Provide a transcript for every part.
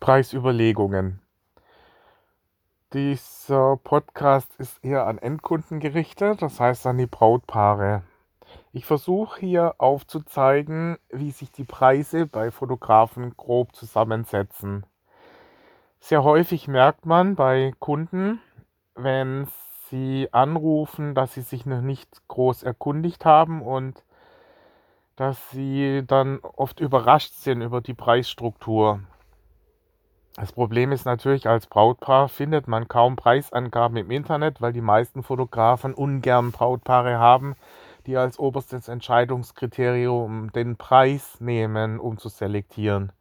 Preisüberlegungen. Dieser Podcast ist eher an Endkunden gerichtet, das heißt an die Brautpaare. Ich versuche hier aufzuzeigen, wie sich die Preise bei Fotografen grob zusammensetzen. Sehr häufig merkt man bei Kunden, wenn sie anrufen, dass sie sich noch nicht groß erkundigt haben und dass sie dann oft überrascht sind über die Preisstruktur. Das Problem ist natürlich, als Brautpaar findet man kaum Preisangaben im Internet, weil die meisten Fotografen ungern Brautpaare haben, die als oberstes Entscheidungskriterium den Preis nehmen, um zu selektieren.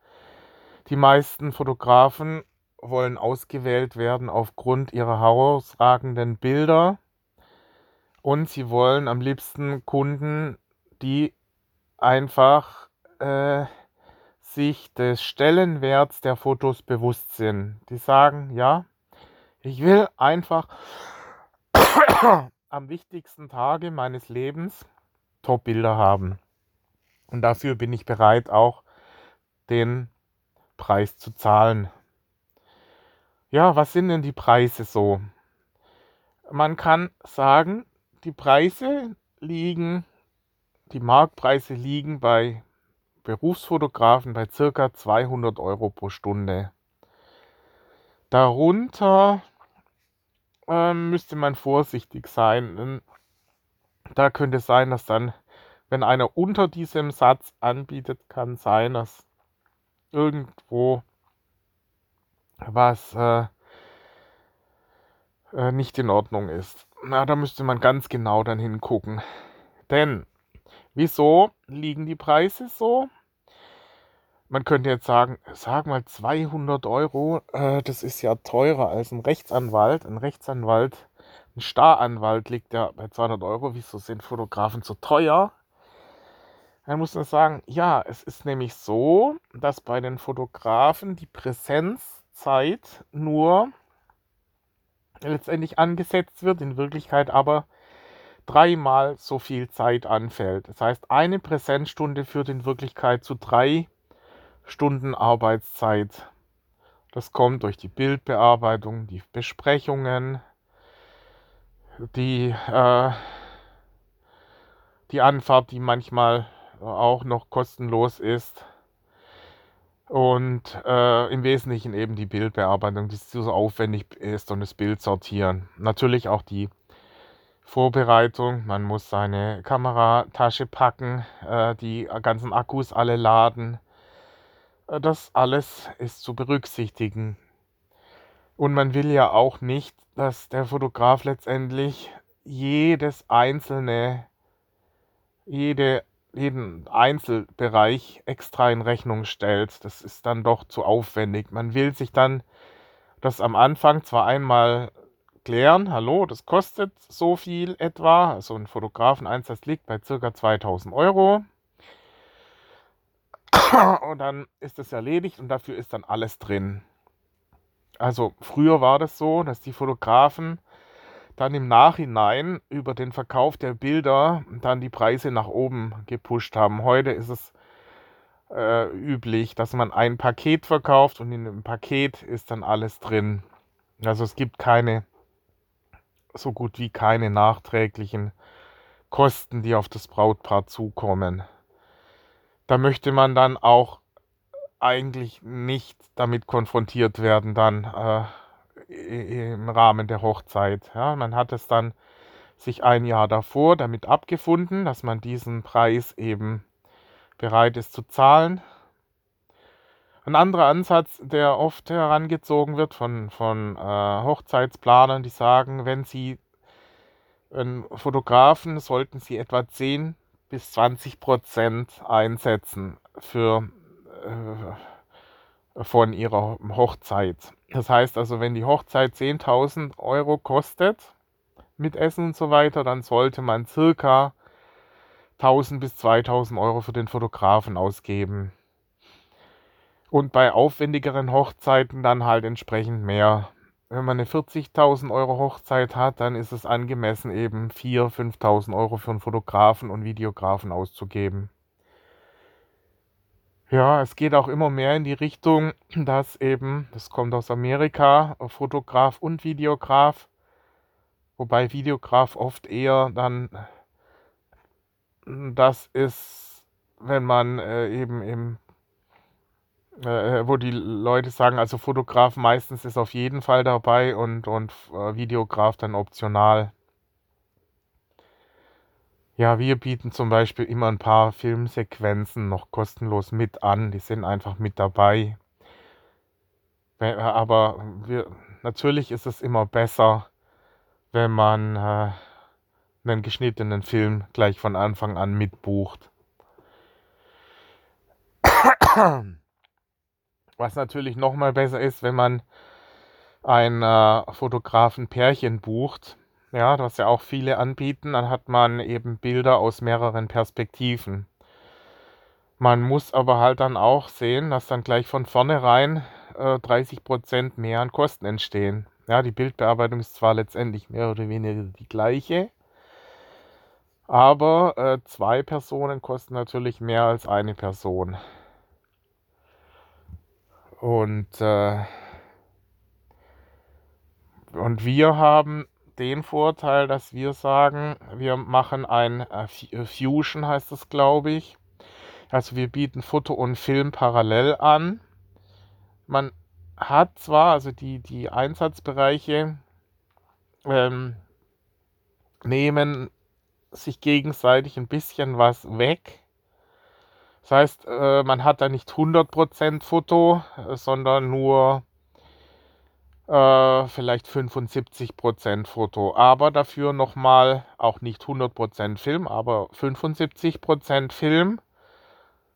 Die meisten Fotografen wollen ausgewählt werden aufgrund ihrer herausragenden Bilder und sie wollen am liebsten Kunden, die einfach äh, sich des Stellenwerts der Fotos bewusst sind. Die sagen, ja, ich will einfach am wichtigsten Tage meines Lebens Top-Bilder haben. Und dafür bin ich bereit, auch den Preis zu zahlen. Ja, was sind denn die Preise so? Man kann sagen, die Preise liegen, die Marktpreise liegen bei Berufsfotografen bei circa 200 Euro pro Stunde. Darunter äh, müsste man vorsichtig sein. Da könnte sein, dass dann, wenn einer unter diesem Satz anbietet, kann sein, dass irgendwo was äh, äh, nicht in Ordnung ist. Na, da müsste man ganz genau dann hingucken. Denn wieso liegen die Preise so? Man könnte jetzt sagen, sag mal 200 Euro, äh, das ist ja teurer als ein Rechtsanwalt. Ein Rechtsanwalt, ein Staranwalt liegt ja bei 200 Euro. Wieso sind Fotografen so teuer? Dann muss man sagen, ja, es ist nämlich so, dass bei den Fotografen die Präsenzzeit nur letztendlich angesetzt wird, in Wirklichkeit aber dreimal so viel Zeit anfällt. Das heißt, eine Präsenzstunde führt in Wirklichkeit zu drei Stunden Arbeitszeit. Das kommt durch die Bildbearbeitung, die Besprechungen, die, äh, die Anfahrt, die manchmal auch noch kostenlos ist. Und äh, im Wesentlichen eben die Bildbearbeitung, die so aufwendig ist und das Bild sortieren. Natürlich auch die Vorbereitung. Man muss seine Kameratasche packen, äh, die ganzen Akkus alle laden, äh, das alles ist zu berücksichtigen. Und man will ja auch nicht, dass der Fotograf letztendlich jedes einzelne, jede, jeden Einzelbereich extra in Rechnung stellt. Das ist dann doch zu aufwendig. Man will sich dann das am Anfang zwar einmal klären, hallo, das kostet so viel etwa, also ein Fotografeneinsatz liegt bei ca. 2000 Euro. und dann ist es erledigt und dafür ist dann alles drin. Also früher war das so, dass die Fotografen dann im Nachhinein über den Verkauf der Bilder dann die Preise nach oben gepusht haben. Heute ist es äh, üblich, dass man ein Paket verkauft und in dem Paket ist dann alles drin. Also es gibt keine, so gut wie keine nachträglichen Kosten, die auf das Brautpaar zukommen da möchte man dann auch eigentlich nicht damit konfrontiert werden dann äh, im Rahmen der Hochzeit. Ja, man hat es dann sich ein Jahr davor damit abgefunden, dass man diesen Preis eben bereit ist zu zahlen. Ein anderer Ansatz, der oft herangezogen wird von, von äh, Hochzeitsplanern, die sagen, wenn sie einen Fotografen, sollten sie etwa 10 bis 20 Prozent einsetzen für, äh, von ihrer Hochzeit. Das heißt also, wenn die Hochzeit 10.000 Euro kostet, mit Essen und so weiter, dann sollte man circa 1000 bis 2000 Euro für den Fotografen ausgeben. Und bei aufwendigeren Hochzeiten dann halt entsprechend mehr wenn man eine 40.000 Euro Hochzeit hat, dann ist es angemessen, eben 4.000, 5.000 Euro für einen Fotografen und Videografen auszugeben. Ja, es geht auch immer mehr in die Richtung, dass eben, das kommt aus Amerika, Fotograf und Videograf, wobei Videograf oft eher dann das ist, wenn man äh, eben im äh, wo die Leute sagen, also Fotograf meistens ist auf jeden Fall dabei und, und äh, Videograf dann optional. Ja, wir bieten zum Beispiel immer ein paar Filmsequenzen noch kostenlos mit an. Die sind einfach mit dabei. Äh, aber wir, natürlich ist es immer besser, wenn man äh, einen geschnittenen Film gleich von Anfang an mitbucht. Was natürlich noch mal besser ist, wenn man ein äh, Fotografen-Pärchen bucht, ja, was ja auch viele anbieten, dann hat man eben Bilder aus mehreren Perspektiven. Man muss aber halt dann auch sehen, dass dann gleich von vornherein äh, 30 Prozent mehr an Kosten entstehen. Ja, die Bildbearbeitung ist zwar letztendlich mehr oder weniger die gleiche, aber äh, zwei Personen kosten natürlich mehr als eine Person. Und, äh, und wir haben den Vorteil, dass wir sagen, wir machen ein äh, äh, Fusion, heißt es, glaube ich. Also wir bieten Foto und Film parallel an. Man hat zwar, also die, die Einsatzbereiche ähm, nehmen sich gegenseitig ein bisschen was weg. Das heißt, äh, man hat da nicht 100% Foto, äh, sondern nur äh, vielleicht 75% Foto. Aber dafür nochmal auch nicht 100% Film, aber 75% Film.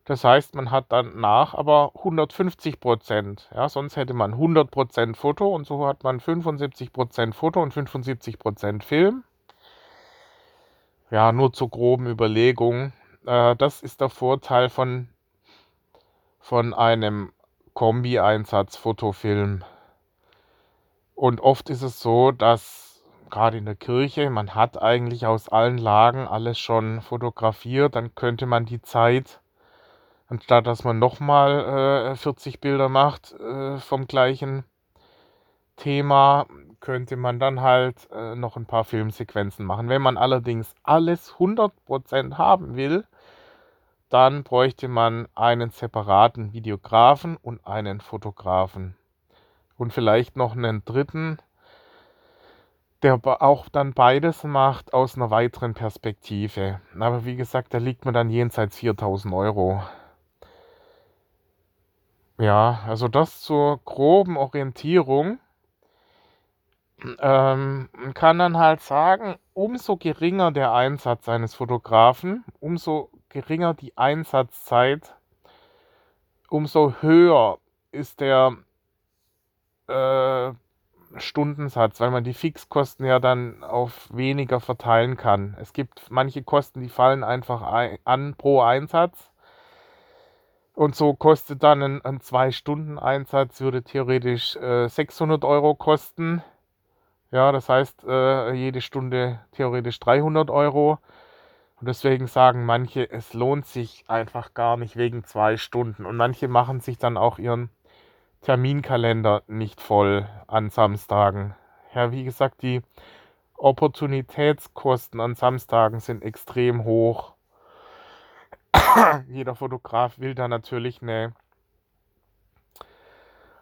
Das heißt, man hat danach aber 150%. Ja, sonst hätte man 100% Foto und so hat man 75% Foto und 75% Film. Ja, nur zur groben Überlegung. Äh, das ist der Vorteil von, von einem Kombi-Einsatz Fotofilm. Und oft ist es so, dass gerade in der Kirche, man hat eigentlich aus allen Lagen alles schon fotografiert, dann könnte man die Zeit, anstatt dass man nochmal äh, 40 Bilder macht äh, vom gleichen Thema, könnte man dann halt äh, noch ein paar Filmsequenzen machen. Wenn man allerdings alles 100% haben will, dann bräuchte man einen separaten Videografen und einen Fotografen. Und vielleicht noch einen dritten, der auch dann beides macht aus einer weiteren Perspektive. Aber wie gesagt, da liegt man dann jenseits 4000 Euro. Ja, also das zur groben Orientierung. Ähm, kann dann halt sagen, umso geringer der Einsatz eines Fotografen, umso geringer die Einsatzzeit, umso höher ist der äh, Stundensatz, weil man die Fixkosten ja dann auf weniger verteilen kann. Es gibt manche Kosten, die fallen einfach ein, an pro Einsatz. Und so kostet dann ein, ein 2-Stunden-Einsatz, würde theoretisch äh, 600 Euro kosten. Ja, das heißt, äh, jede Stunde theoretisch 300 Euro. Und deswegen sagen manche, es lohnt sich einfach gar nicht wegen zwei Stunden. Und manche machen sich dann auch ihren Terminkalender nicht voll an Samstagen. Ja, wie gesagt, die Opportunitätskosten an Samstagen sind extrem hoch. Jeder Fotograf will da natürlich eine,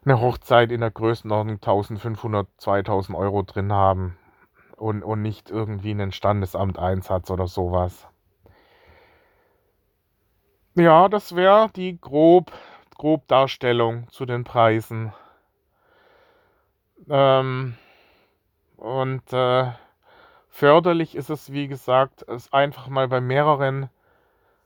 eine Hochzeit in der Größenordnung 1500, 2000 Euro drin haben und, und nicht irgendwie einen Standesamteinsatz oder sowas. Ja, das wäre die grob, grob Darstellung zu den Preisen. Ähm, und äh, förderlich ist es, wie gesagt, es einfach mal bei mehreren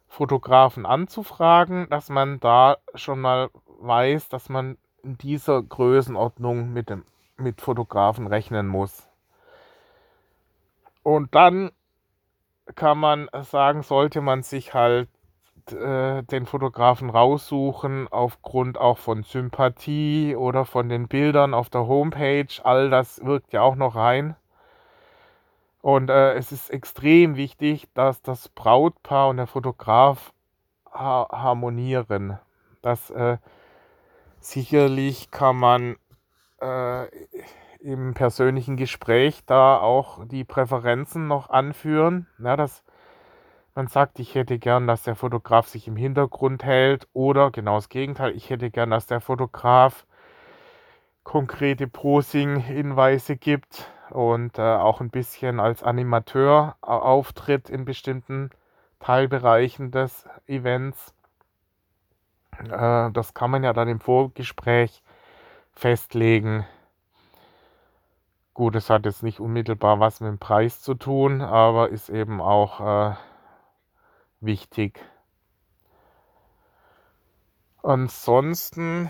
Fotografen anzufragen, dass man da schon mal weiß, dass man in dieser Größenordnung mit, dem, mit Fotografen rechnen muss. Und dann kann man sagen, sollte man sich halt äh, den Fotografen raussuchen aufgrund auch von Sympathie oder von den Bildern auf der Homepage. All das wirkt ja auch noch rein. Und äh, es ist extrem wichtig, dass das Brautpaar und der Fotograf ha harmonieren. Das äh, sicherlich kann man äh, im persönlichen Gespräch da auch die Präferenzen noch anführen. Ja, dass man sagt, ich hätte gern, dass der Fotograf sich im Hintergrund hält oder genau das Gegenteil, ich hätte gern, dass der Fotograf konkrete Posing-Hinweise gibt und äh, auch ein bisschen als Animateur auftritt in bestimmten Teilbereichen des Events. Äh, das kann man ja dann im Vorgespräch festlegen. Gut, es hat jetzt nicht unmittelbar was mit dem Preis zu tun, aber ist eben auch äh, wichtig. Ansonsten,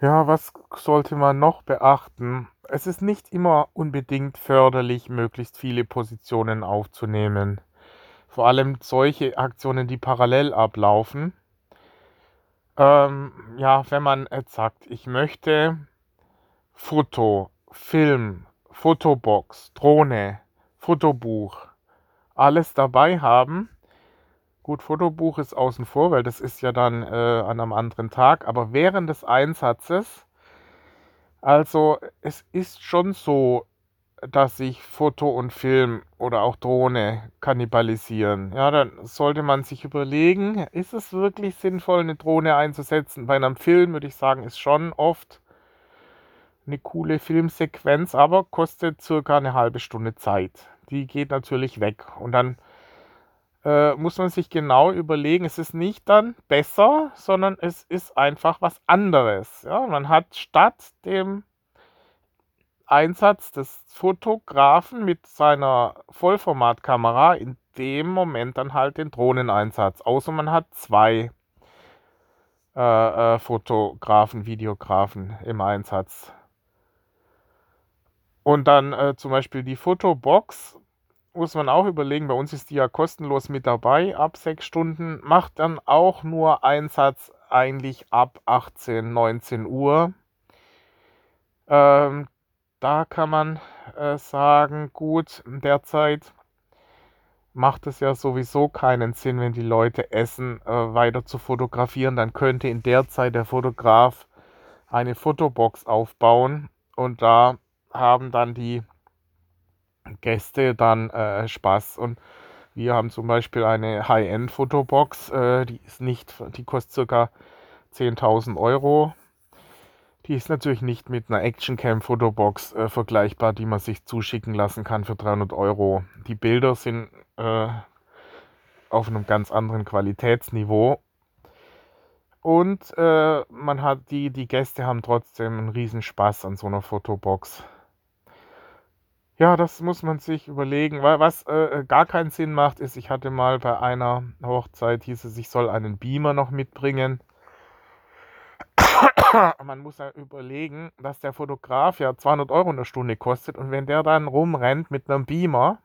ja, was sollte man noch beachten? Es ist nicht immer unbedingt förderlich, möglichst viele Positionen aufzunehmen. Vor allem solche Aktionen, die parallel ablaufen. Ähm, ja, wenn man jetzt sagt, ich möchte Foto, Film, Fotobox, Drohne, Fotobuch, alles dabei haben. Gut, Fotobuch ist außen vor, weil das ist ja dann äh, an einem anderen Tag, aber während des Einsatzes, also es ist schon so, dass sich Foto und Film oder auch Drohne kannibalisieren. Ja, dann sollte man sich überlegen, ist es wirklich sinnvoll, eine Drohne einzusetzen? Bei einem Film würde ich sagen, ist schon oft eine coole Filmsequenz, aber kostet circa eine halbe Stunde Zeit. Die geht natürlich weg. Und dann äh, muss man sich genau überlegen, es ist nicht dann besser, sondern es ist einfach was anderes. Ja? Man hat statt dem Einsatz des Fotografen mit seiner Vollformatkamera in dem Moment dann halt den Drohneneinsatz. Außer man hat zwei äh, äh, Fotografen, Videografen im Einsatz. Und dann äh, zum Beispiel die Fotobox muss man auch überlegen, bei uns ist die ja kostenlos mit dabei, ab sechs Stunden, macht dann auch nur Einsatz eigentlich ab 18, 19 Uhr. Ähm, da kann man äh, sagen, gut, derzeit macht es ja sowieso keinen Sinn, wenn die Leute essen, äh, weiter zu fotografieren. Dann könnte in der Zeit der Fotograf eine Fotobox aufbauen und da haben dann die Gäste dann äh, Spaß. Und wir haben zum Beispiel eine High-End-Fotobox, äh, die ist nicht, die kostet ca. 10.000 Euro. Die ist natürlich nicht mit einer Actioncam-Fotobox äh, vergleichbar, die man sich zuschicken lassen kann für 300 Euro. Die Bilder sind äh, auf einem ganz anderen Qualitätsniveau. Und äh, man hat die, die Gäste haben trotzdem einen riesen Spaß an so einer Fotobox. Ja, das muss man sich überlegen. Weil was äh, gar keinen Sinn macht, ist, ich hatte mal bei einer Hochzeit, hieß es, ich soll einen Beamer noch mitbringen. man muss ja überlegen, dass der Fotograf ja 200 Euro in der Stunde kostet und wenn der dann rumrennt mit einem Beamer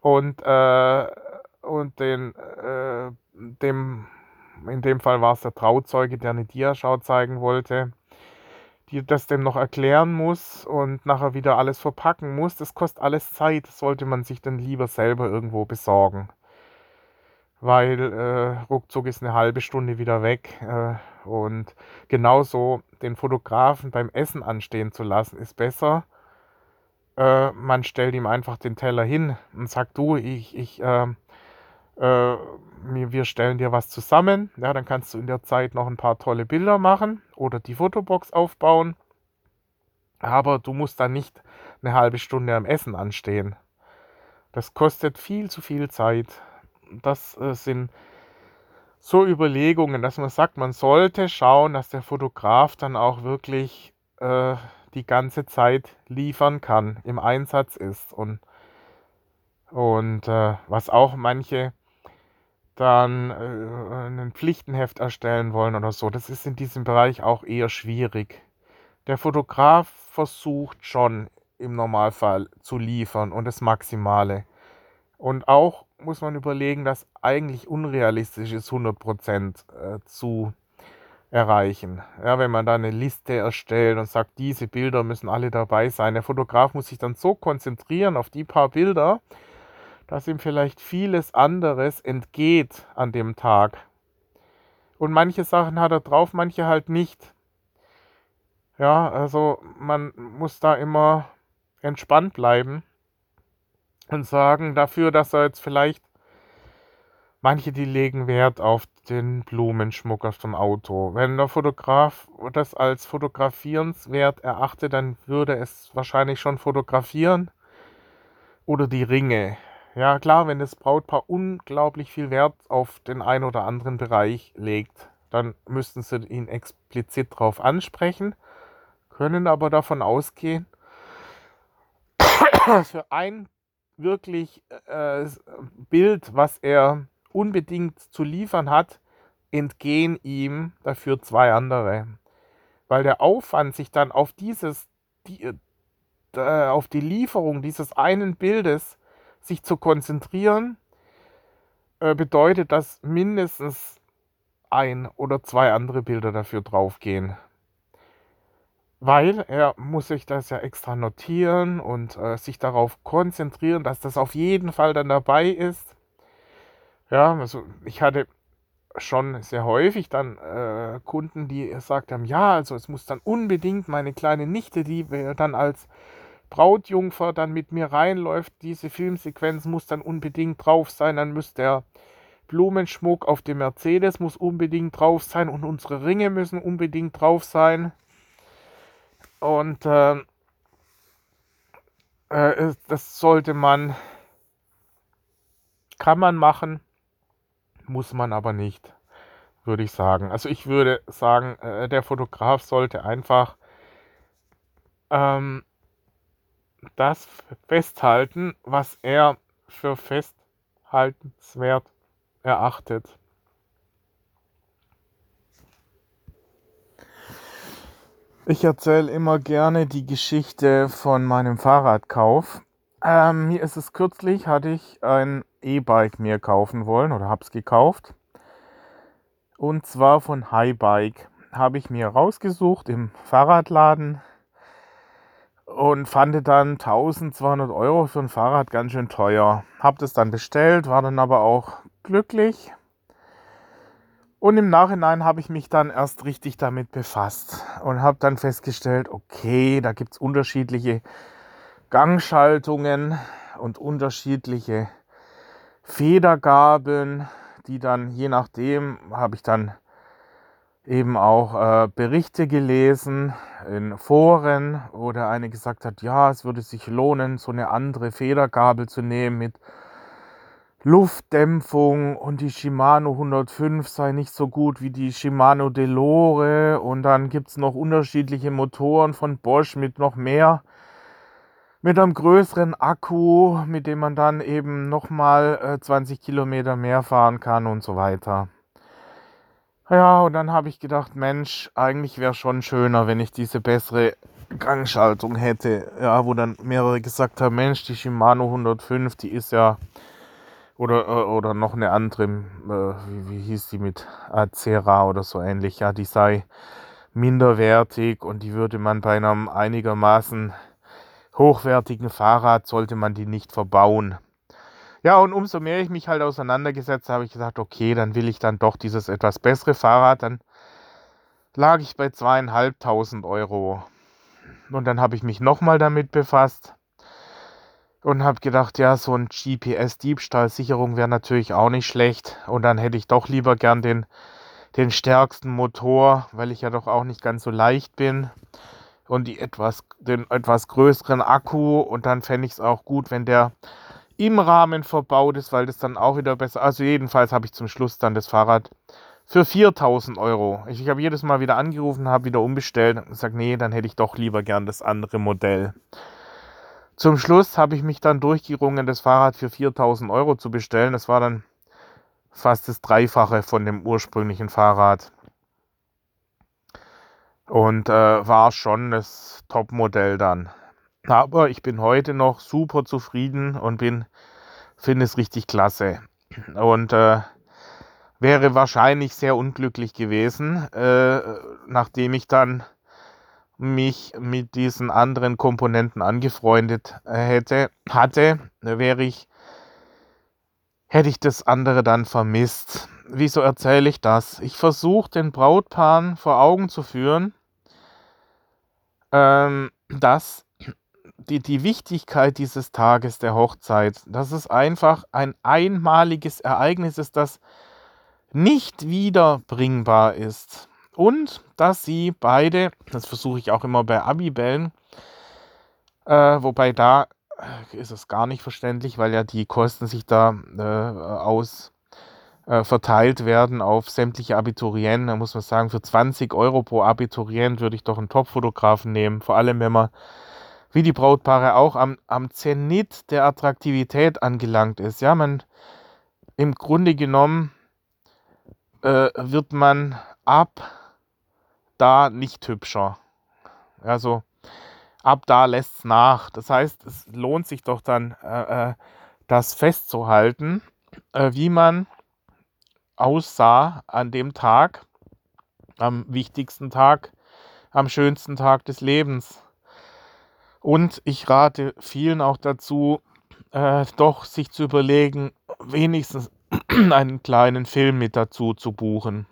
und, äh, und den, äh, dem, in dem Fall war es der Trauzeuge, der eine Diaschau zeigen wollte, die das dem noch erklären muss und nachher wieder alles verpacken muss, das kostet alles Zeit. Das sollte man sich dann lieber selber irgendwo besorgen. Weil äh, ruckzuck ist eine halbe Stunde wieder weg. Äh, und genauso den Fotografen beim Essen anstehen zu lassen, ist besser. Äh, man stellt ihm einfach den Teller hin und sagt, du, ich, ich, äh, äh, wir stellen dir was zusammen. Ja, dann kannst du in der Zeit noch ein paar tolle Bilder machen oder die Fotobox aufbauen. Aber du musst dann nicht eine halbe Stunde am Essen anstehen. Das kostet viel zu viel Zeit. Das äh, sind so Überlegungen, dass man sagt, man sollte schauen, dass der Fotograf dann auch wirklich äh, die ganze Zeit liefern kann, im Einsatz ist. Und, und äh, was auch manche dann äh, ein Pflichtenheft erstellen wollen oder so. Das ist in diesem Bereich auch eher schwierig. Der Fotograf versucht schon im Normalfall zu liefern und das Maximale. Und auch muss man überlegen, dass eigentlich unrealistisch ist, 100% äh, zu erreichen. Ja, wenn man da eine Liste erstellt und sagt, diese Bilder müssen alle dabei sein. Der Fotograf muss sich dann so konzentrieren auf die paar Bilder, dass ihm vielleicht vieles anderes entgeht an dem Tag. Und manche Sachen hat er drauf, manche halt nicht. Ja, also man muss da immer entspannt bleiben und sagen dafür, dass er jetzt vielleicht manche, die legen Wert auf den Blumenschmuck auf dem Auto. Wenn der Fotograf das als fotografierenswert erachtet, dann würde es wahrscheinlich schon fotografieren. Oder die Ringe. Ja, klar, wenn das Brautpaar unglaublich viel Wert auf den einen oder anderen Bereich legt, dann müssten sie ihn explizit darauf ansprechen, können aber davon ausgehen, für ein wirklich äh, Bild, was er unbedingt zu liefern hat, entgehen ihm dafür zwei andere. Weil der Aufwand, sich dann auf dieses, die, äh, auf die Lieferung dieses einen Bildes sich zu konzentrieren, äh, bedeutet, dass mindestens ein oder zwei andere Bilder dafür draufgehen. Weil er muss sich das ja extra notieren und äh, sich darauf konzentrieren, dass das auf jeden Fall dann dabei ist. Ja, also ich hatte schon sehr häufig dann äh, Kunden, die gesagt haben, ja, also es muss dann unbedingt meine kleine Nichte, die dann als Brautjungfer dann mit mir reinläuft, diese Filmsequenz muss dann unbedingt drauf sein, dann müsste der Blumenschmuck auf dem Mercedes muss unbedingt drauf sein und unsere Ringe müssen unbedingt drauf sein. Und äh, äh, das sollte man, kann man machen muss man aber nicht, würde ich sagen. Also ich würde sagen, äh, der Fotograf sollte einfach ähm, das festhalten, was er für festhaltenswert erachtet. Ich erzähle immer gerne die Geschichte von meinem Fahrradkauf. Ähm, mir ist es kürzlich, hatte ich ein E-Bike mir kaufen wollen oder habe es gekauft. Und zwar von Highbike habe ich mir rausgesucht im Fahrradladen und fand dann 1200 Euro für ein Fahrrad ganz schön teuer. Habe das dann bestellt, war dann aber auch glücklich. Und im Nachhinein habe ich mich dann erst richtig damit befasst und habe dann festgestellt, okay, da gibt es unterschiedliche Gangschaltungen und unterschiedliche Federgabeln, die dann je nachdem habe ich dann eben auch äh, Berichte gelesen in Foren, wo der eine gesagt hat, ja, es würde sich lohnen, so eine andere Federgabel zu nehmen mit Luftdämpfung und die Shimano 105 sei nicht so gut wie die Shimano Delore und dann gibt es noch unterschiedliche Motoren von Bosch mit noch mehr mit einem größeren Akku, mit dem man dann eben nochmal äh, 20 Kilometer mehr fahren kann und so weiter. Ja, und dann habe ich gedacht, Mensch, eigentlich wäre schon schöner, wenn ich diese bessere Gangschaltung hätte. Ja, wo dann mehrere gesagt haben, Mensch, die Shimano 105, die ist ja oder, äh, oder noch eine andere, äh, wie, wie hieß die mit Acera oder so ähnlich, ja, die sei minderwertig und die würde man bei einem einigermaßen hochwertigen Fahrrad sollte man die nicht verbauen. Ja, und umso mehr ich mich halt auseinandergesetzt habe, ich gesagt, okay, dann will ich dann doch dieses etwas bessere Fahrrad. Dann lag ich bei zweieinhalbtausend Euro. Und dann habe ich mich nochmal damit befasst und habe gedacht, ja, so ein GPS-Diebstahlsicherung wäre natürlich auch nicht schlecht. Und dann hätte ich doch lieber gern den, den stärksten Motor, weil ich ja doch auch nicht ganz so leicht bin und die etwas, den etwas größeren Akku und dann fände ich es auch gut, wenn der im Rahmen verbaut ist, weil das dann auch wieder besser. Also jedenfalls habe ich zum Schluss dann das Fahrrad für 4000 Euro. Ich, ich habe jedes Mal wieder angerufen, habe wieder umbestellt und gesagt, nee, dann hätte ich doch lieber gern das andere Modell. Zum Schluss habe ich mich dann durchgerungen, das Fahrrad für 4000 Euro zu bestellen. Das war dann fast das Dreifache von dem ursprünglichen Fahrrad und äh, war schon das Topmodell dann. Aber ich bin heute noch super zufrieden und bin finde es richtig klasse und äh, wäre wahrscheinlich sehr unglücklich gewesen, äh, nachdem ich dann mich mit diesen anderen Komponenten angefreundet äh, hätte, hatte, wäre ich hätte ich das andere dann vermisst. wieso erzähle ich das? Ich versuche den Brautpaaren vor Augen zu führen, ähm, dass die, die Wichtigkeit dieses Tages der Hochzeit, dass es einfach ein einmaliges Ereignis ist, das nicht wiederbringbar ist. Und dass sie beide, das versuche ich auch immer bei Abibellen, äh, wobei da äh, ist es gar nicht verständlich, weil ja die Kosten sich da äh, aus äh, verteilt werden auf sämtliche Abiturienten. Da muss man sagen, für 20 Euro pro Abiturient würde ich doch einen Top-Fotografen nehmen. Vor allem, wenn man wie die Brautpaare auch am, am Zenit der Attraktivität angelangt ist. Ja, man im Grunde genommen äh, wird man ab da nicht hübscher. Also ab da lässt es nach. Das heißt, es lohnt sich doch dann, äh, äh, das festzuhalten, äh, wie man aussah an dem Tag, am wichtigsten Tag, am schönsten Tag des Lebens. Und ich rate vielen auch dazu, äh, doch sich zu überlegen, wenigstens einen kleinen Film mit dazu zu buchen.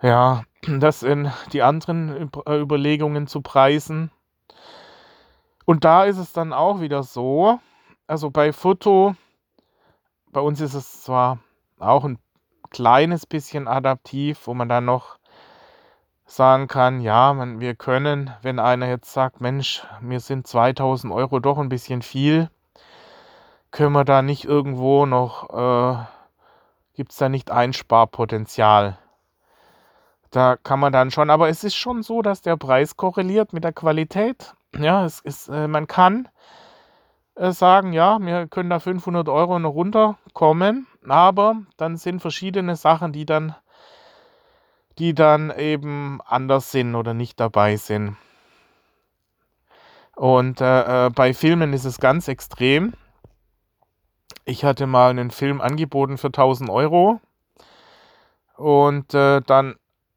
Ja, das sind die anderen äh, Überlegungen zu preisen. Und da ist es dann auch wieder so, also bei Foto, bei uns ist es zwar auch ein kleines bisschen adaptiv, wo man dann noch sagen kann, ja, man, wir können, wenn einer jetzt sagt, Mensch, mir sind 2000 Euro doch ein bisschen viel, können wir da nicht irgendwo noch, äh, gibt es da nicht Einsparpotenzial? Da kann man dann schon, aber es ist schon so, dass der Preis korreliert mit der Qualität. Ja, es ist, äh, man kann äh, sagen, ja, wir können da 500 Euro noch runterkommen, aber dann sind verschiedene Sachen, die dann, die dann eben anders sind oder nicht dabei sind. Und äh, äh bei Filmen ist es ganz extrem. Ich hatte mal einen Film angeboten für 1000 Euro und äh, dann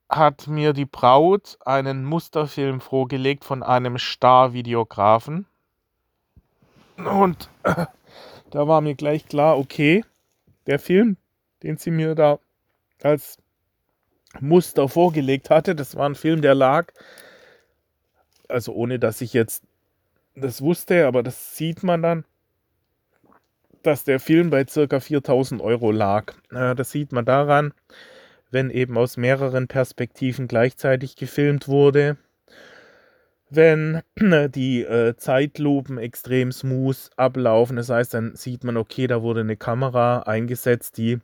hat mir die Braut einen Musterfilm vorgelegt von einem Star-Videografen. Und äh, da war mir gleich klar, okay, der Film, den sie mir da als Muster vorgelegt hatte, das war ein Film, der lag, also ohne dass ich jetzt das wusste, aber das sieht man dann, dass der Film bei circa 4000 Euro lag. Das sieht man daran, wenn eben aus mehreren Perspektiven gleichzeitig gefilmt wurde, wenn die äh, Zeitlupen extrem smooth ablaufen. Das heißt, dann sieht man, okay, da wurde eine Kamera eingesetzt, die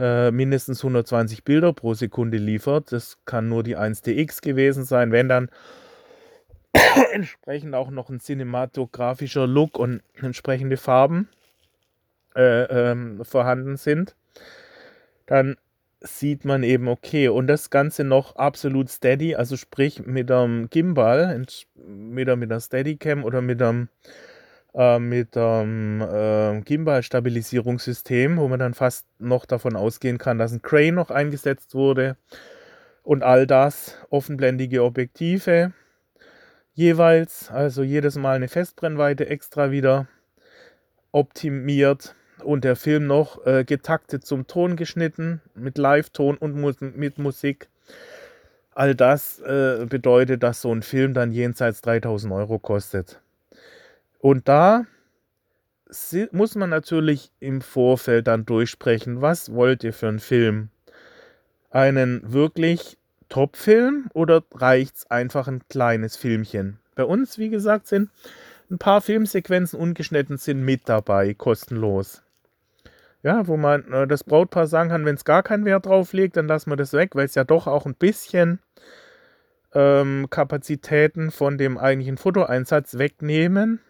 äh, mindestens 120 Bilder pro Sekunde liefert. Das kann nur die 1DX gewesen sein. Wenn dann entsprechend auch noch ein cinematografischer Look und entsprechende Farben äh, ähm, vorhanden sind, dann sieht man eben, okay, und das Ganze noch absolut steady, also sprich mit einem Gimbal, mit, mit einer Steadicam oder mit einem, äh, mit einem äh, Gimbal-Stabilisierungssystem, wo man dann fast noch davon ausgehen kann, dass ein Crane noch eingesetzt wurde und all das, offenblendige Objektive jeweils, also jedes Mal eine Festbrennweite extra wieder optimiert und der Film noch äh, getaktet zum Ton geschnitten, mit Live-Ton und mu mit Musik. All das äh, bedeutet, dass so ein Film dann jenseits 3000 Euro kostet. Und da muss man natürlich im Vorfeld dann durchsprechen, was wollt ihr für einen Film? Einen wirklich Top-Film oder reicht es einfach ein kleines Filmchen? Bei uns, wie gesagt, sind ein paar Filmsequenzen ungeschnitten sind mit dabei, kostenlos. Ja, wo man äh, das Brautpaar sagen kann, wenn es gar keinen Wert drauf legt, dann lassen wir das weg, weil es ja doch auch ein bisschen ähm, Kapazitäten von dem eigentlichen Fotoeinsatz wegnehmen.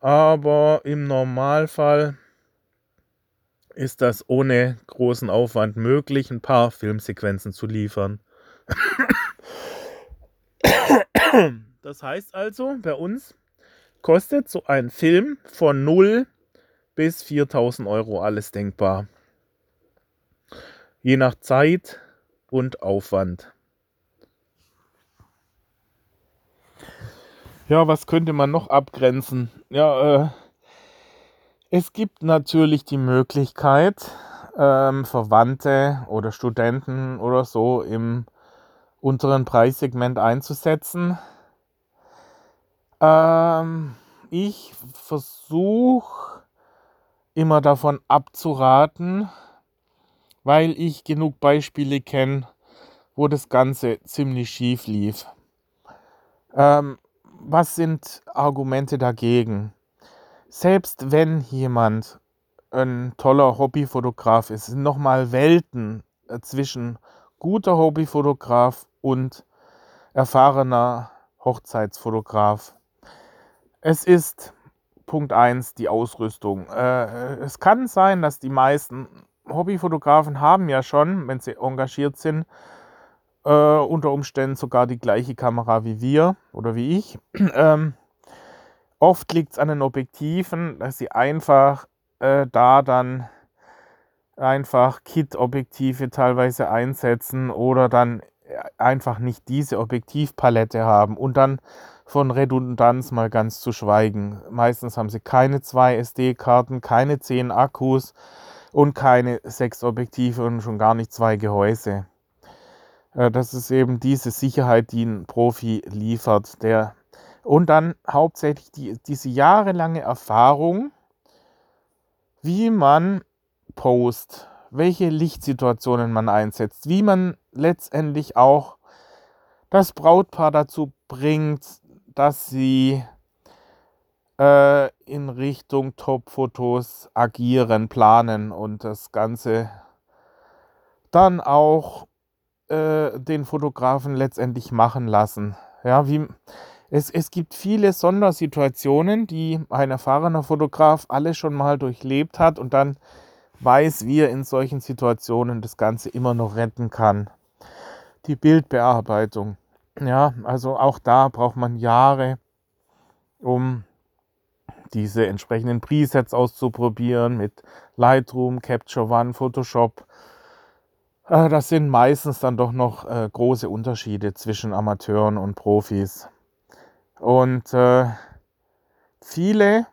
Aber im Normalfall ist das ohne großen Aufwand möglich, ein paar Filmsequenzen zu liefern. Das heißt also, bei uns kostet so ein Film von 0 bis 4000 Euro alles denkbar. Je nach Zeit und Aufwand. Ja, was könnte man noch abgrenzen? Ja, äh, Es gibt natürlich die Möglichkeit, ähm, Verwandte oder Studenten oder so im unteren Preissegment einzusetzen. Ähm, ich versuche immer davon abzuraten, weil ich genug Beispiele kenne, wo das Ganze ziemlich schief lief. Ähm, was sind Argumente dagegen? Selbst wenn jemand ein toller Hobbyfotograf ist, sind nochmal Welten äh, zwischen guter Hobbyfotograf und erfahrener Hochzeitsfotograf. Es ist Punkt 1 die Ausrüstung. Äh, es kann sein, dass die meisten Hobbyfotografen haben ja schon, wenn sie engagiert sind, äh, unter Umständen sogar die gleiche Kamera wie wir oder wie ich. Ähm, oft liegt es an den Objektiven, dass sie einfach äh, da dann einfach Kit-Objektive teilweise einsetzen oder dann einfach nicht diese Objektivpalette haben und dann von Redundanz mal ganz zu schweigen. Meistens haben sie keine zwei SD-Karten, keine zehn Akkus und keine sechs Objektive und schon gar nicht zwei Gehäuse. Äh, das ist eben diese Sicherheit, die ein Profi liefert. Der und dann hauptsächlich die, diese jahrelange Erfahrung, wie man post, welche Lichtsituationen man einsetzt, wie man letztendlich auch das Brautpaar dazu bringt, dass sie äh, in Richtung Top-Fotos agieren, planen und das Ganze dann auch äh, den Fotografen letztendlich machen lassen. Ja, wie, es, es gibt viele Sondersituationen, die ein erfahrener Fotograf alle schon mal durchlebt hat und dann weiß, wie er in solchen Situationen das Ganze immer noch retten kann. Die Bildbearbeitung. Ja, also auch da braucht man Jahre, um diese entsprechenden Presets auszuprobieren mit Lightroom, Capture One, Photoshop. Äh, das sind meistens dann doch noch äh, große Unterschiede zwischen Amateuren und Profis. Und äh, viele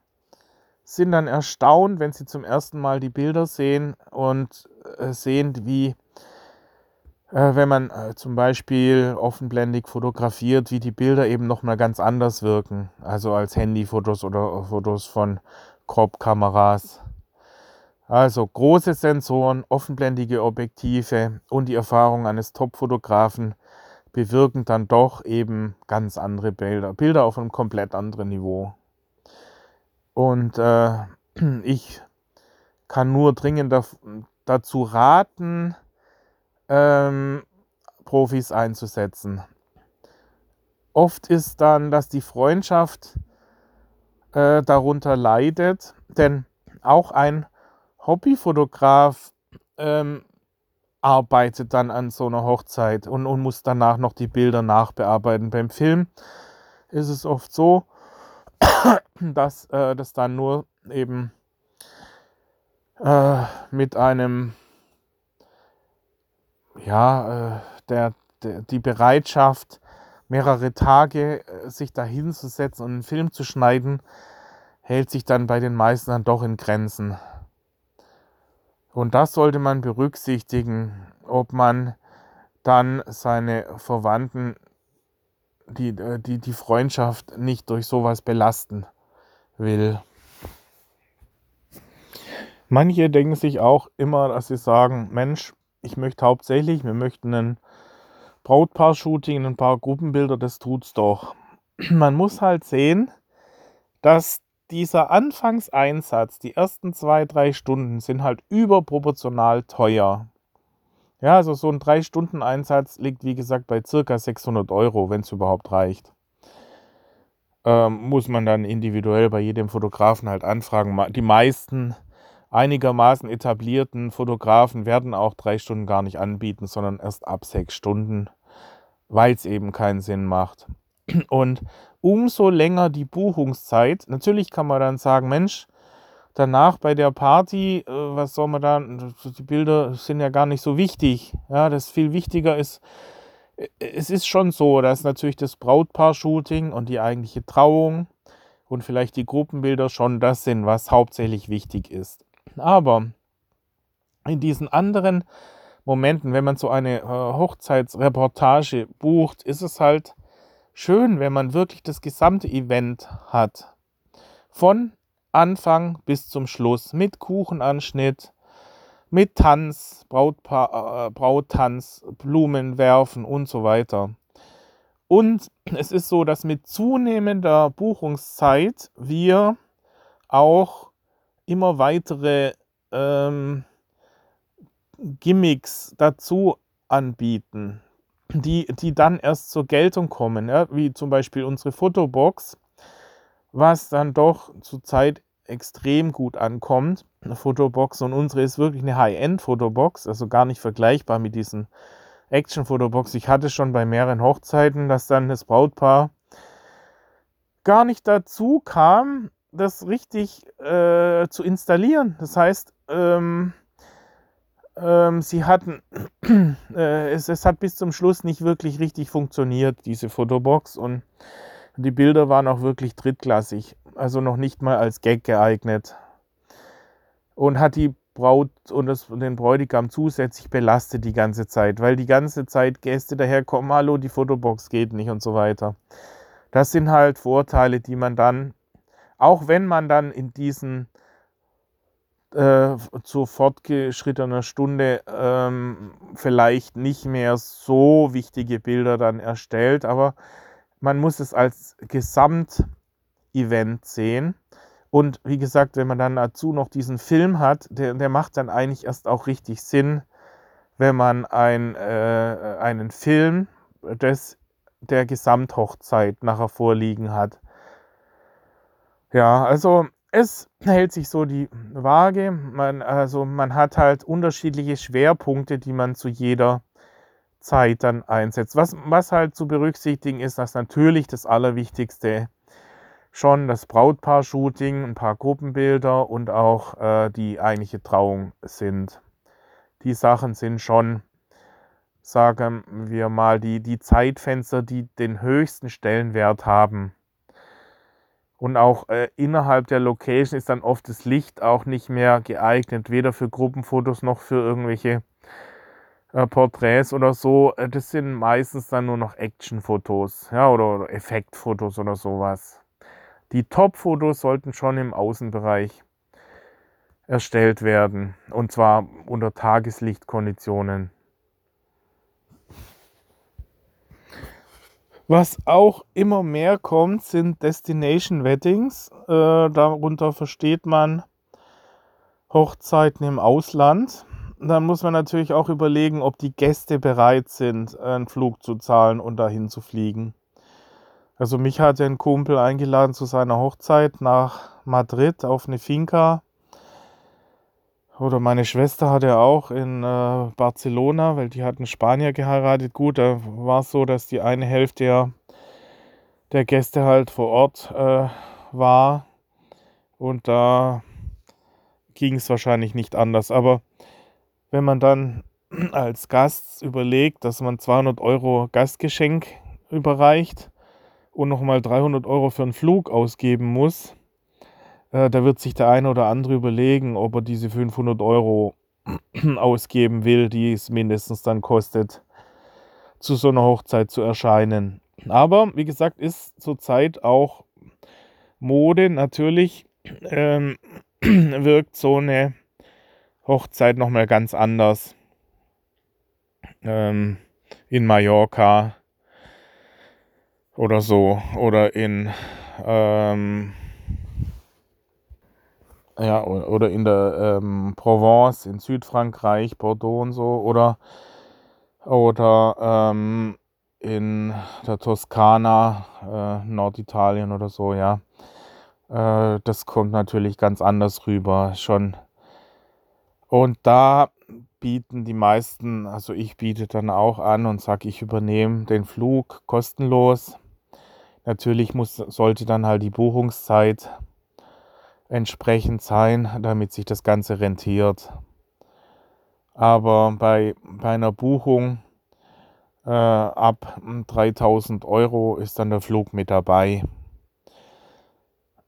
sind dann erstaunt, wenn sie zum ersten Mal die Bilder sehen und äh, sehen, wie, äh, wenn man äh, zum Beispiel offenblendig fotografiert, wie die Bilder eben nochmal ganz anders wirken. Also als Handyfotos oder Fotos von Crop-Kameras. Also große Sensoren, offenblendige Objektive und die Erfahrung eines Top-Fotografen bewirken dann doch eben ganz andere Bilder. Bilder auf einem komplett anderen Niveau. Und äh, ich kann nur dringend dazu raten, ähm, Profis einzusetzen. Oft ist dann, dass die Freundschaft äh, darunter leidet, denn auch ein Hobbyfotograf ähm, arbeitet dann an so einer Hochzeit und, und muss danach noch die Bilder nachbearbeiten. Beim Film ist es oft so, dass äh, das dann nur eben äh, mit einem, ja, äh, der, der, die Bereitschaft, mehrere Tage äh, sich da hinzusetzen und einen Film zu schneiden, hält sich dann bei den meisten dann doch in Grenzen. Und das sollte man berücksichtigen, ob man dann seine Verwandten, die, äh, die, die Freundschaft nicht durch sowas belasten will. Manche denken sich auch immer, dass sie sagen, Mensch, ich möchte hauptsächlich, wir möchten ein Brautpaar-Shooting, ein paar Gruppenbilder, das tut's doch. Man muss halt sehen, dass dieser Anfangseinsatz, die ersten zwei, drei Stunden, sind halt überproportional teuer. Ja, also so ein 3-Stunden-Einsatz liegt, wie gesagt, bei circa 600 Euro, wenn es überhaupt reicht. Ähm, muss man dann individuell bei jedem Fotografen halt anfragen. Die meisten einigermaßen etablierten Fotografen werden auch drei Stunden gar nicht anbieten, sondern erst ab sechs Stunden, weil es eben keinen Sinn macht. Und umso länger die Buchungszeit, natürlich kann man dann sagen, Mensch, danach bei der Party, äh, was soll man da, die Bilder sind ja gar nicht so wichtig. Ja, das viel wichtiger ist, äh, es ist schon so, dass natürlich das Brautpaar-Shooting und die eigentliche Trauung und vielleicht die Gruppenbilder schon das sind, was hauptsächlich wichtig ist. Aber in diesen anderen Momenten, wenn man so eine äh, Hochzeitsreportage bucht, ist es halt schön, wenn man wirklich das gesamte Event hat. Von Anfang bis zum Schluss mit Kuchenanschnitt, mit Tanz, Brautpa äh, Brauttanz, Blumen werfen und so weiter. Und es ist so, dass mit zunehmender Buchungszeit wir auch immer weitere ähm, Gimmicks dazu anbieten, die, die dann erst zur Geltung kommen, ja? wie zum Beispiel unsere Fotobox, was dann doch zurzeit extrem gut ankommt. Eine Fotobox und unsere ist wirklich eine High-End-Fotobox, also gar nicht vergleichbar mit diesen Action-Fotobox. Ich hatte schon bei mehreren Hochzeiten, dass dann das Brautpaar gar nicht dazu kam, das richtig äh, zu installieren. Das heißt, ähm, ähm, sie hatten, äh, es, es hat bis zum Schluss nicht wirklich richtig funktioniert, diese Fotobox. Und die Bilder waren auch wirklich drittklassig, also noch nicht mal als Gag geeignet. Und hat die Braut und, das, den Bräutigam zusätzlich belastet die ganze Zeit, weil die ganze Zeit Gäste daherkommen, hallo, die Fotobox geht nicht und so weiter. Das sind halt Vorteile, die man dann, auch wenn man dann in diesen äh, zu fortgeschrittener Stunde ähm, vielleicht nicht mehr so wichtige Bilder dann erstellt, aber man muss es als Gesamtevent sehen. Und wie gesagt, wenn man dann dazu noch diesen Film hat, der, der macht dann eigentlich erst auch richtig Sinn, wenn man ein, äh, einen Film des, der Gesamthochzeit nachher vorliegen hat. Ja, also es hält sich so die Waage. Man, also man hat halt unterschiedliche Schwerpunkte, die man zu jeder Zeit dann einsetzt. Was, was halt zu berücksichtigen ist, dass natürlich das Allerwichtigste schon das Brautpaar-Shooting, ein paar Gruppenbilder und auch äh, die eigentliche Trauung sind. Die Sachen sind schon, sagen wir mal, die, die Zeitfenster, die den höchsten Stellenwert haben und auch äh, innerhalb der Location ist dann oft das Licht auch nicht mehr geeignet, weder für Gruppenfotos noch für irgendwelche äh, Porträts oder so. Äh, das sind meistens dann nur noch Actionfotos ja, oder, oder Effektfotos oder sowas. Die Top-Fotos sollten schon im Außenbereich erstellt werden und zwar unter Tageslichtkonditionen. Was auch immer mehr kommt, sind Destination Weddings. Äh, darunter versteht man Hochzeiten im Ausland. Dann muss man natürlich auch überlegen, ob die Gäste bereit sind, einen Flug zu zahlen und dahin zu fliegen. Also mich hat ein Kumpel eingeladen zu seiner Hochzeit nach Madrid auf eine Finca oder meine Schwester hatte auch in äh, Barcelona, weil die hatten Spanier geheiratet. Gut, da war es so, dass die eine Hälfte der, der Gäste halt vor Ort äh, war. Und da ging es wahrscheinlich nicht anders. Aber wenn man dann als Gast überlegt, dass man 200 Euro Gastgeschenk überreicht und nochmal 300 Euro für einen Flug ausgeben muss, äh, da wird sich der eine oder andere überlegen, ob er diese 500 Euro ausgeben will, die es mindestens dann kostet, zu so einer Hochzeit zu erscheinen. Aber wie gesagt, ist zurzeit auch Mode. Natürlich ähm, wirkt so eine Hochzeit nochmal ganz anders. Ähm, in Mallorca oder so. Oder in ähm, ja, oder in der ähm, Provence in Südfrankreich, Bordeaux und so, oder, oder ähm, in der Toskana, äh, Norditalien oder so, ja. Äh, das kommt natürlich ganz anders rüber schon. Und da bieten die meisten, also ich biete dann auch an und sage, ich übernehme den Flug kostenlos. Natürlich muss, sollte dann halt die Buchungszeit entsprechend sein, damit sich das Ganze rentiert. Aber bei, bei einer Buchung äh, ab 3000 Euro ist dann der Flug mit dabei.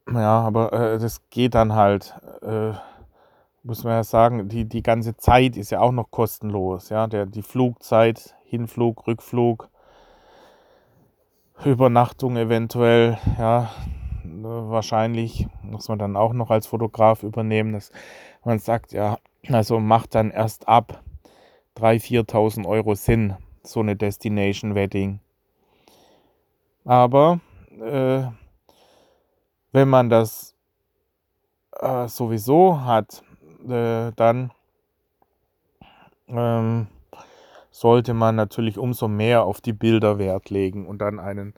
Ja, aber äh, das geht dann halt, äh, muss man ja sagen, die, die ganze Zeit ist ja auch noch kostenlos. Ja, der, die Flugzeit, Hinflug, Rückflug, Übernachtung eventuell, ja, wahrscheinlich muss man dann auch noch als Fotograf übernehmen, dass man sagt, ja, also macht dann erst ab 3.000, 4.000 Euro Sinn, so eine Destination Wedding. Aber äh, wenn man das äh, sowieso hat, äh, dann ähm, sollte man natürlich umso mehr auf die Bilder Wert legen und dann einen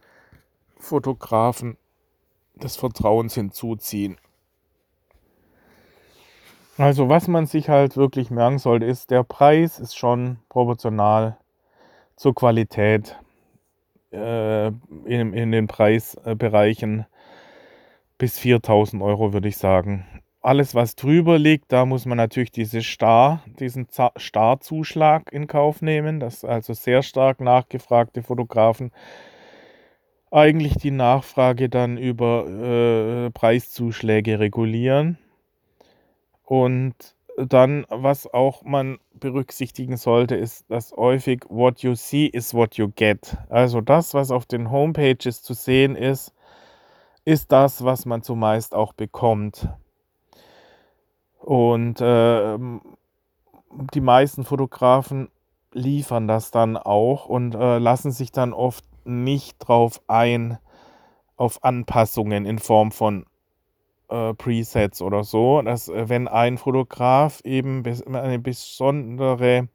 Fotografen des Vertrauens hinzuziehen. Also was man sich halt wirklich merken sollte, ist, der Preis ist schon proportional zur Qualität äh, in, in den Preisbereichen bis 4000 Euro, würde ich sagen. Alles, was drüber liegt, da muss man natürlich diese Star, diesen Starzuschlag in Kauf nehmen, dass also sehr stark nachgefragte Fotografen eigentlich die Nachfrage dann über äh, Preiszuschläge regulieren. Und dann, was auch man berücksichtigen sollte, ist, dass häufig what you see is what you get. Also das, was auf den Homepages zu sehen ist, ist das, was man zumeist auch bekommt. Und äh, die meisten Fotografen liefern das dann auch und äh, lassen sich dann oft nicht drauf ein, auf Anpassungen in Form von äh, Presets oder so, dass äh, wenn ein Fotograf eben eine besondere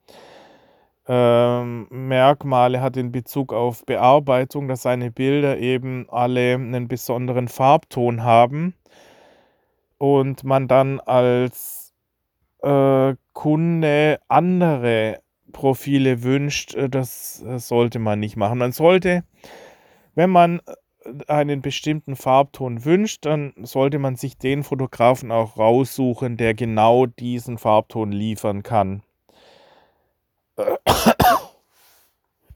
ähm, Merkmale hat in Bezug auf Bearbeitung, dass seine Bilder eben alle einen besonderen Farbton haben und man dann als äh, Kunde andere Profile wünscht, äh, das äh, sollte man nicht machen. Man sollte, wenn man einen bestimmten Farbton wünscht, dann sollte man sich den Fotografen auch raussuchen, der genau diesen Farbton liefern kann.